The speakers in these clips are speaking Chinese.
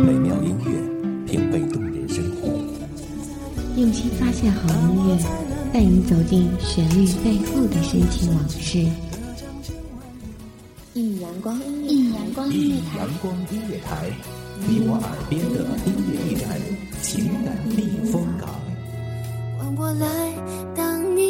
美妙音乐，品味动人生活。用心发现好音乐，带你走进旋律背后的深情往事。一阳光，一阳光音乐台，阳光音乐台，你我耳边的音乐驿站，情感避风港。换我来当你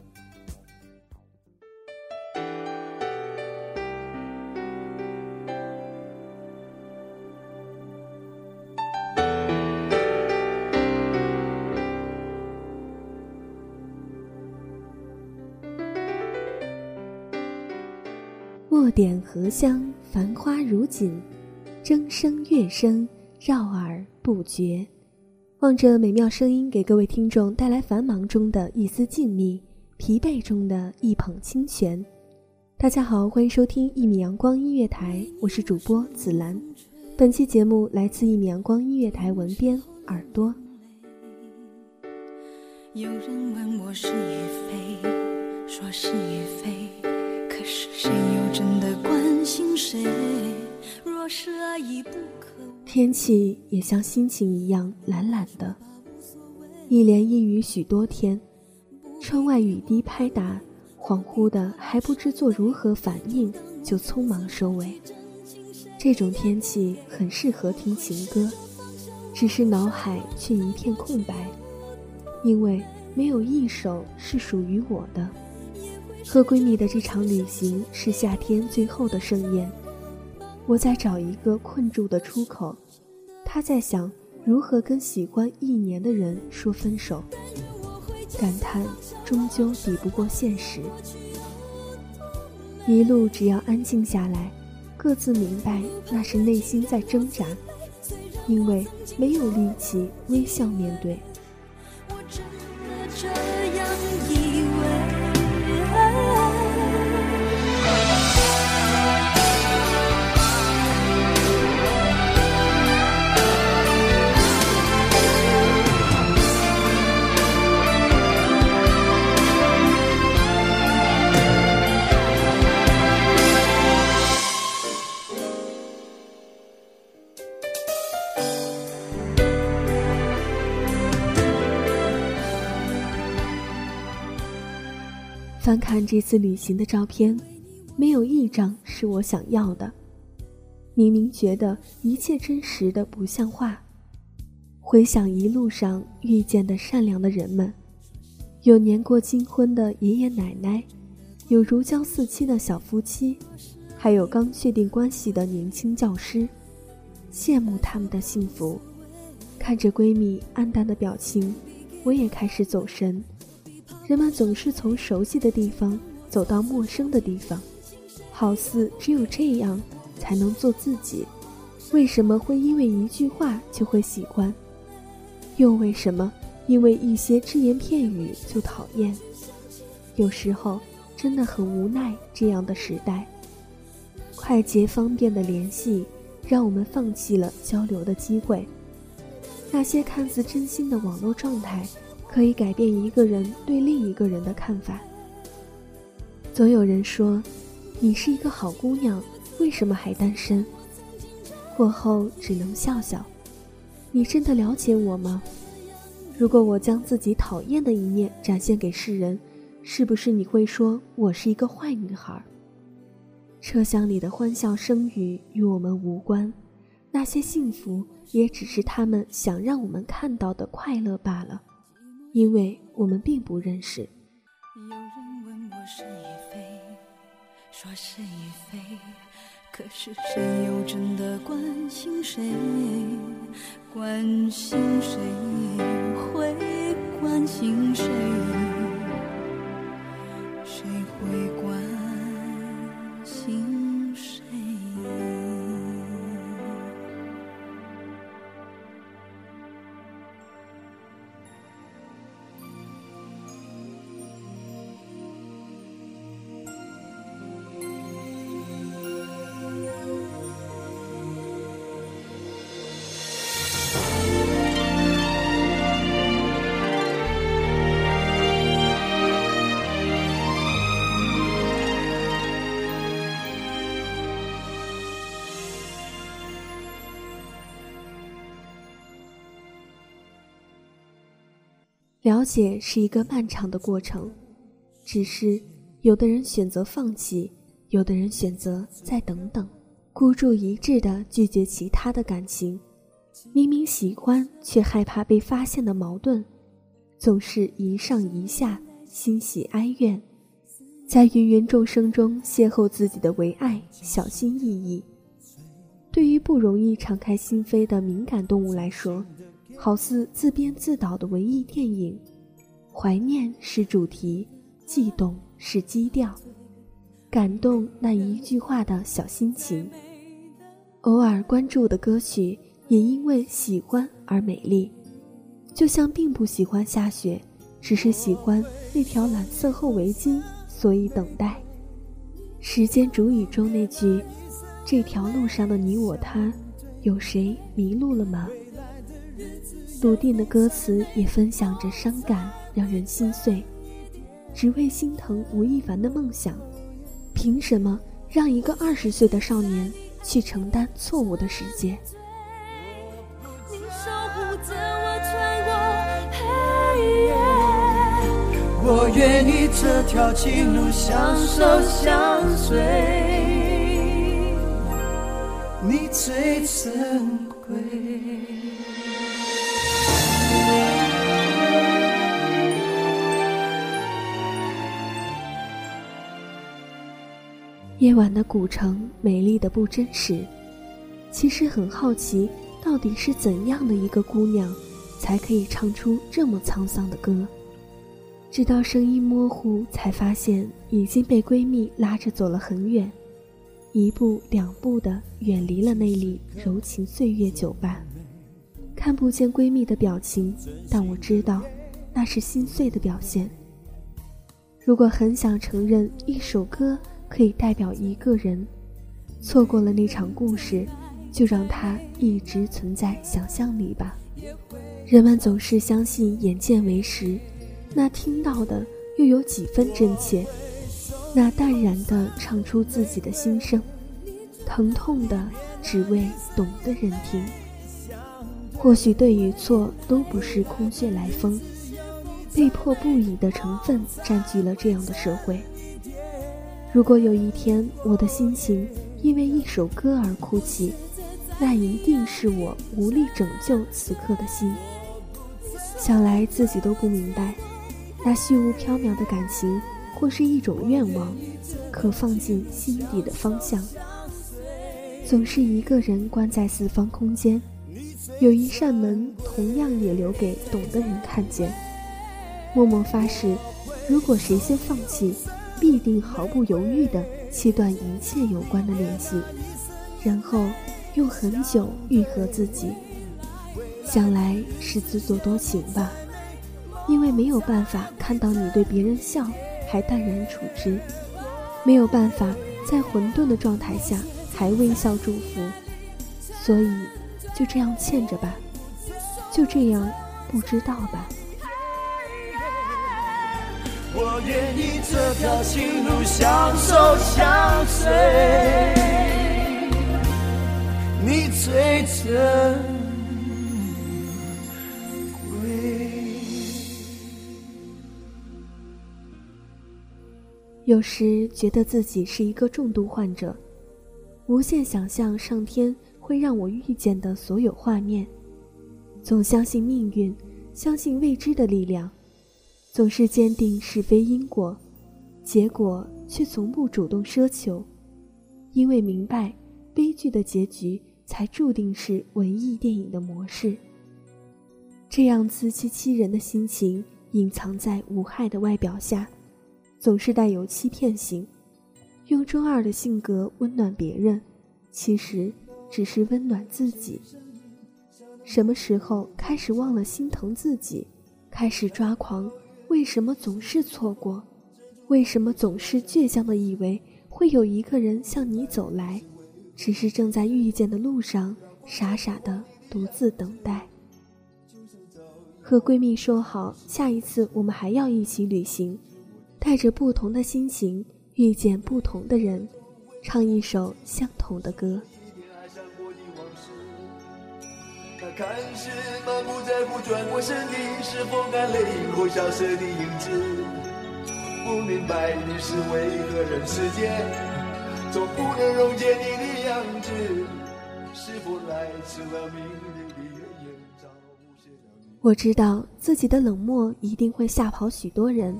墨点荷香，繁花如锦，筝声乐声绕耳不绝。望着美妙声音，给各位听众带来繁忙中的一丝静谧，疲惫中的一捧清泉。大家好，欢迎收听一米阳光音乐台，我是主播紫兰。本期节目来自一米阳光音乐台文编耳朵。有人问我是与非，说是与非，可是谁又真天气也像心情一样懒懒的，一连阴雨许多天，窗外雨滴拍打，恍惚的还不知做如何反应，就匆忙收尾。这种天气很适合听情歌，只是脑海却一片空白，因为没有一首是属于我的。和闺蜜的这场旅行是夏天最后的盛宴。我在找一个困住的出口，她在想如何跟喜欢一年的人说分手，感叹终究抵不过现实。一路只要安静下来，各自明白那是内心在挣扎，因为没有力气微笑面对。我真的翻看这次旅行的照片，没有一张是我想要的。明明觉得一切真实的不像话。回想一路上遇见的善良的人们，有年过金婚的爷爷奶奶，有如胶似漆的小夫妻，还有刚确定关系的年轻教师。羡慕他们的幸福，看着闺蜜黯淡的表情，我也开始走神。人们总是从熟悉的地方走到陌生的地方，好似只有这样才能做自己。为什么会因为一句话就会喜欢？又为什么因为一些只言片语就讨厌？有时候真的很无奈，这样的时代，快捷方便的联系让我们放弃了交流的机会。那些看似真心的网络状态。可以改变一个人对另一个人的看法。总有人说：“你是一个好姑娘，为什么还单身？”过后只能笑笑。你真的了解我吗？如果我将自己讨厌的一面展现给世人，是不是你会说我是一个坏女孩？车厢里的欢笑声语与我们无关，那些幸福也只是他们想让我们看到的快乐罢了。因为我们并不认识。有人问我是与非，说是与非，可是谁又真的关心谁？关心谁会关心谁？谁会关了解是一个漫长的过程，只是有的人选择放弃，有的人选择再等等，孤注一掷的拒绝其他的感情。明明喜欢，却害怕被发现的矛盾，总是一上一下，欣喜哀怨，在芸芸众生中邂逅自己的唯爱，小心翼翼。对于不容易敞开心扉的敏感动物来说，好似自编自导的文艺电影，怀念是主题，悸动是基调，感动那一句话的小心情。偶尔关注的歌曲也因为喜欢而美丽，就像并不喜欢下雪，只是喜欢那条蓝色厚围巾，所以等待。时间煮雨中那句。这条路上的你我他，有谁迷路了吗？笃定的歌词也分享着伤感，让人心碎。只为心疼吴亦凡的梦想，凭什么让一个二十岁的少年去承担错误的世界？我愿意这条情路相守相随。你最珍贵。夜晚的古城，美丽的不真实。其实很好奇，到底是怎样的一个姑娘，才可以唱出这么沧桑的歌？直到声音模糊，才发现已经被闺蜜拉着走了很远。一步两步的远离了那里柔情岁月酒吧，看不见闺蜜的表情，但我知道，那是心碎的表现。如果很想承认一首歌可以代表一个人，错过了那场故事，就让它一直存在想象里吧。人们总是相信眼见为实，那听到的又有几分真切？那淡然的唱出自己的心声，疼痛的只为懂的人听。或许对与错都不是空穴来风，被迫不已的成分占据了这样的社会。如果有一天我的心情因为一首歌而哭泣，那一定是我无力拯救此刻的心。想来自己都不明白，那虚无缥缈的感情。或是一种愿望，可放进心底的方向。总是一个人关在四方空间，有一扇门，同样也留给懂的人看见。默默发誓，如果谁先放弃，必定毫不犹豫地切断一切有关的联系，然后用很久愈合自己。想来是自作多情吧，因为没有办法看到你对别人笑。还淡然处之，没有办法在混沌的状态下还微笑祝福，所以就这样欠着吧，就这样不知道吧。我愿意这条情路相守相随，你最真。有时觉得自己是一个重度患者，无限想象上天会让我遇见的所有画面，总相信命运，相信未知的力量，总是坚定是非因果，结果却从不主动奢求，因为明白悲剧的结局才注定是文艺电影的模式。这样自欺欺人的心情隐藏在无害的外表下。总是带有欺骗性，用中二的性格温暖别人，其实只是温暖自己。什么时候开始忘了心疼自己，开始抓狂？为什么总是错过？为什么总是倔强的以为会有一个人向你走来，只是正在遇见的路上，傻傻的独自等待？和闺蜜说好，下一次我们还要一起旅行。带着不同的心情遇见不同的人，唱一首相同的歌。看似满不在乎，转过身的是否干泪后消失的影子？不明白你是为何人世间总不能溶解你的样子？是否来迟了命运的原因？早无限了你。我知道自己的冷漠一定会吓跑许多人，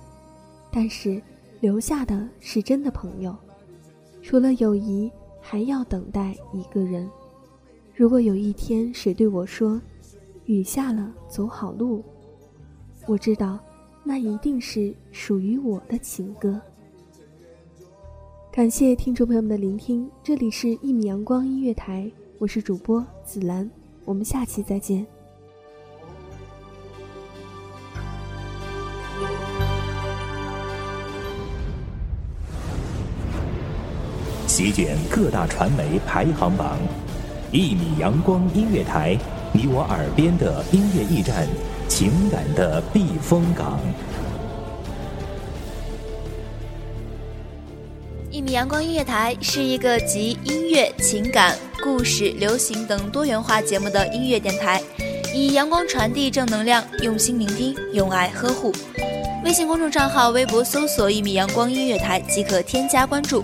但是留下的是真的朋友。除了友谊，还要等待一个人。如果有一天谁对我说：“雨下了，走好路。”我知道，那一定是属于我的情歌。感谢听众朋友们的聆听，这里是一米阳光音乐台，我是主播紫兰，我们下期再见。席卷各大传媒排行榜，一米阳光音乐台，你我耳边的音乐驿站，情感的避风港。一米阳光音乐台是一个集音乐、情感、故事、流行等多元化节目的音乐电台，以阳光传递正能量，用心聆听，用爱呵护。微信公众账号、微博搜索“一米阳光音乐台”即可添加关注。